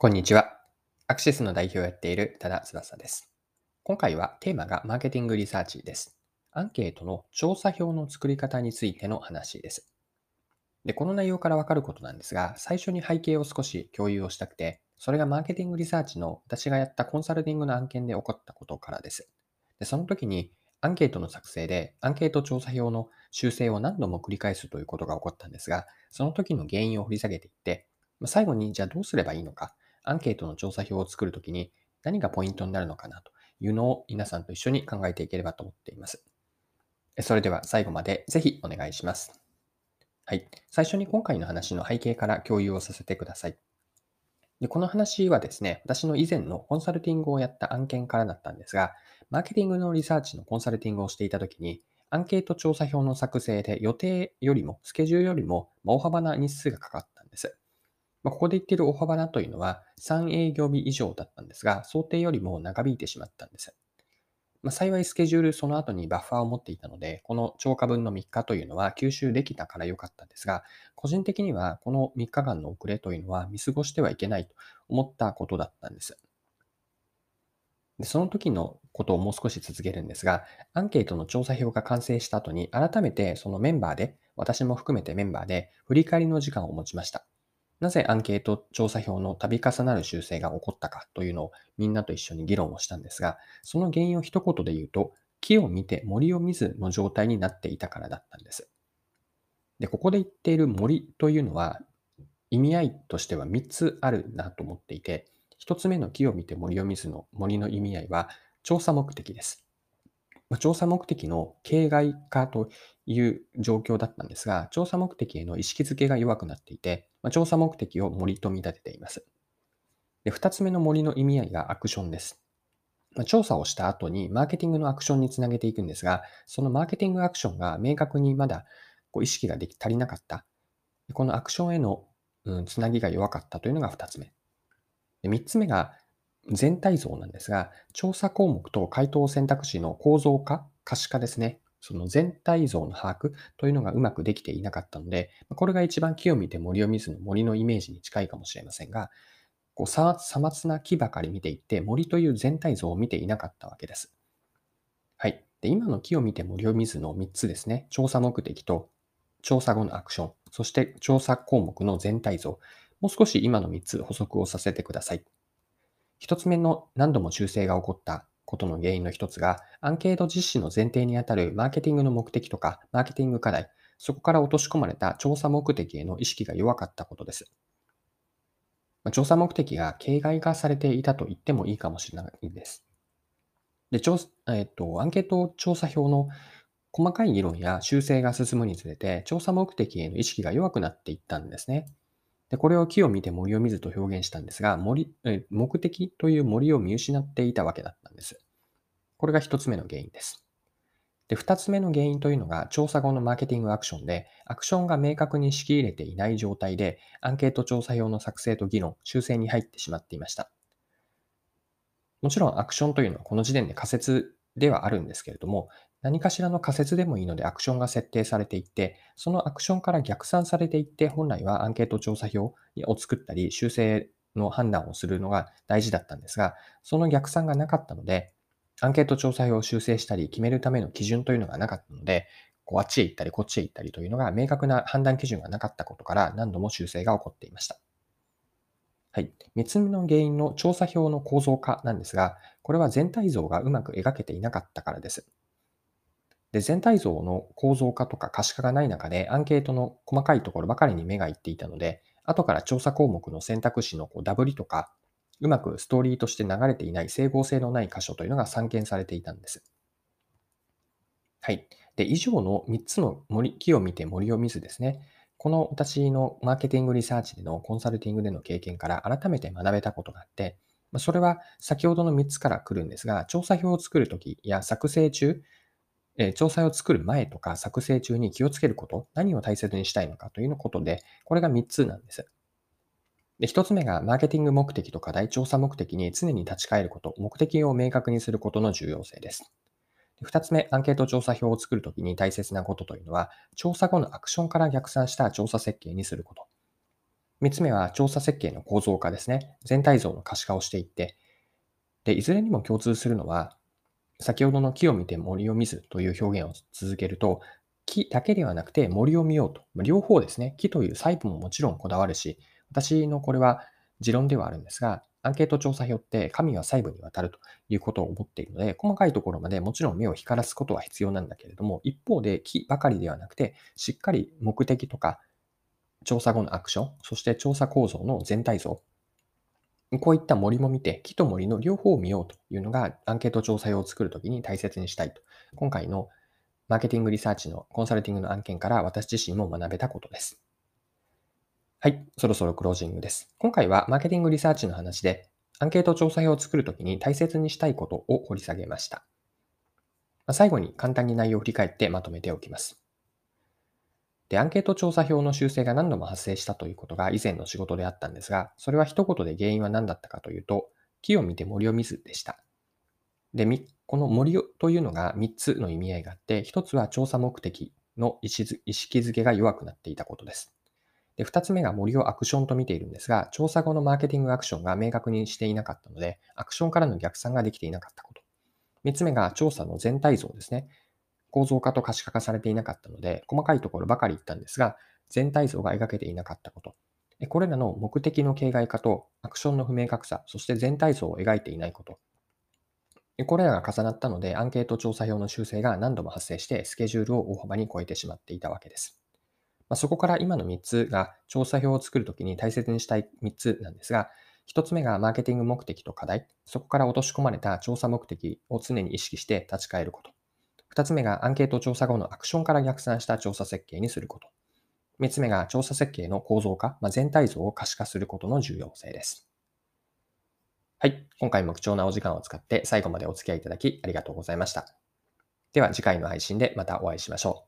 こんにちは。アクシスの代表をやっている多田翼です。今回はテーマがマーケティングリサーチです。アンケートの調査表の作り方についての話です。で、この内容からわかることなんですが、最初に背景を少し共有をしたくて、それがマーケティングリサーチの私がやったコンサルティングの案件で起こったことからです。で、その時にアンケートの作成でアンケート調査表の修正を何度も繰り返すということが起こったんですが、その時の原因を掘り下げていって、最後にじゃあどうすればいいのか、アンケートの調査表を作るときに何がポイントになるのかなというのを皆さんと一緒に考えていければと思っています。それでは最後までぜひお願いします。はい。最初に今回の話の背景から共有をさせてください。でこの話はですね、私の以前のコンサルティングをやった案件からだったんですが、マーケティングのリサーチのコンサルティングをしていたときに、アンケート調査表の作成で予定よりも、スケジュールよりも大幅な日数がかかったんです。まあ、ここで言っている大幅なというのは3営業日以上だったんですが、想定よりも長引いてしまったんです。まあ、幸いスケジュールその後にバッファーを持っていたので、この超過分の3日というのは吸収できたから良かったんですが、個人的にはこの3日間の遅れというのは見過ごしてはいけないと思ったことだったんです。でその時のことをもう少し続けるんですが、アンケートの調査表が完成した後に改めてそのメンバーで、私も含めてメンバーで振り返りの時間を持ちました。なぜアンケート調査票の度重なる修正が起こったかというのをみんなと一緒に議論をしたんですが、その原因を一言で言うと、木を見て森を見ずの状態になっていたからだったんです。で、ここで言っている森というのは、意味合いとしては3つあるなと思っていて、1つ目の木を見て森を見ずの森の意味合いは、調査目的です。調査目的の形骸化という状況だったんですが、調査目的への意識づけが弱くなっていて、調査目的を森と見立てています。で2つ目の森の意味合いがアクションです。調査をした後にマーケティングのアクションにつなげていくんですが、そのマーケティングアクションが明確にまだこう意識ができ足りなかった。このアクションへの、うん、つなぎが弱かったというのが2つ目。で3つ目が全体像なんですが、調査項目と回答選択肢の構造化、可視化ですね。その全体像の把握というのがうまくできていなかったので、これが一番木を見て森を見ずの森のイメージに近いかもしれませんが、こうさまつな木ばかり見ていって森という全体像を見ていなかったわけです。はい。で今の木を見て森を見ずの3つですね。調査目的と調査後のアクション、そして調査項目の全体像。もう少し今の3つ補足をさせてください。1つ目の何度も修正が起こったことの原因の一つが、アンケート実施の前提にあたるマーケティングの目的とか、マーケティング課題、そこから落とし込まれた調査目的への意識が弱かったことです。調査目的が形骸化されていたと言ってもいいかもしれないです。で、調えっ、と、アンケート調査表の細かい議論や修正が進むにつれて、調査目的への意識が弱くなっていったんですね。で、これを木を見て森を見ずと表現したんですが、森、え目的という森を見失っていたわけだったんです。これが一つ目の原因です。で、二つ目の原因というのが、調査後のマーケティングアクションで、アクションが明確に仕切れていない状態で、アンケート調査用の作成と議論、修正に入ってしまっていました。もちろんアクションというのはこの時点で仮説ではあるんですけれども、何かしらの仮説でもいいのでアクションが設定されていって、そのアクションから逆算されていって、本来はアンケート調査表を作ったり、修正の判断をするのが大事だったんですが、その逆算がなかったので、アンケート調査表を修正したり決めるための基準というのがなかったので、こうあっちへ行ったりこっちへ行ったりというのが明確な判断基準がなかったことから何度も修正が起こっていました。はい。3つ目の原因の調査表の構造化なんですが、これは全体像がうまく描けていなかったからです。で、全体像の構造化とか可視化がない中で、アンケートの細かいところばかりに目がいっていたので、後から調査項目の選択肢のこうダブリとか、うまくストーリーとして流れていない整合性のない箇所というのが散見されていたんです。はい。で、以上の3つの森木を見て森を見ずですね、この私のマーケティングリサーチでのコンサルティングでの経験から改めて学べたことがあって、それは先ほどの3つから来るんですが、調査表を作るときや作成中、調査を作る前とか作成中に気をつけること、何を大切にしたいのかということで、これが3つなんです。で、1つ目がマーケティング目的と課題調査目的に常に立ち返ること、目的を明確にすることの重要性です。2つ目、アンケート調査表を作るときに大切なことというのは、調査後のアクションから逆算した調査設計にすること。3つ目は調査設計の構造化ですね。全体像の可視化をしていって、で、いずれにも共通するのは、先ほどの木を見て森を見ずという表現を続けると、木だけではなくて森を見ようと。両方ですね。木という細部ももちろんこだわるし、私のこれは持論ではあるんですが、アンケート調査票って神は細部にわたるということを思っているので、細かいところまでもちろん目を光らすことは必要なんだけれども、一方で木ばかりではなくて、しっかり目的とか調査後のアクション、そして調査構造の全体像、こういった森も見て、木と森の両方を見ようというのが、アンケート調査用を作るときに大切にしたいと。今回のマーケティングリサーチのコンサルティングの案件から私自身も学べたことです。はい、そろそろクロージングです。今回はマーケティングリサーチの話で、アンケート調査表を作るときに大切にしたいことを掘り下げました。ま最後に簡単に内容を振り返ってまとめておきます。で、アンケート調査表の修正が何度も発生したということが以前の仕事であったんですが、それは一言で原因は何だったかというと、木を見て森を見ずでした。で、この森をというのが3つの意味合いがあって、1つは調査目的の意識づけが弱くなっていたことです。で、二つ目が森をアクションと見ているんですが、調査後のマーケティングアクションが明確にしていなかったので、アクションからの逆算ができていなかったこと。三つ目が調査の全体像ですね。構造化と可視化化されていなかったので、細かいところばかり言ったんですが、全体像が描けていなかったこと。これらの目的の形骸化とアクションの不明確さ、そして全体像を描いていないこと。これらが重なったので、アンケート調査表の修正が何度も発生して、スケジュールを大幅に超えてしまっていたわけです。まあ、そこから今の3つが調査表を作るときに大切にしたい3つなんですが、1つ目がマーケティング目的と課題。そこから落とし込まれた調査目的を常に意識して立ち返ること。2つ目がアンケート調査後のアクションから逆算した調査設計にすること。3つ目が調査設計の構造化、まあ、全体像を可視化することの重要性です。はい。今回も貴重なお時間を使って最後までお付き合いいただきありがとうございました。では次回の配信でまたお会いしましょう。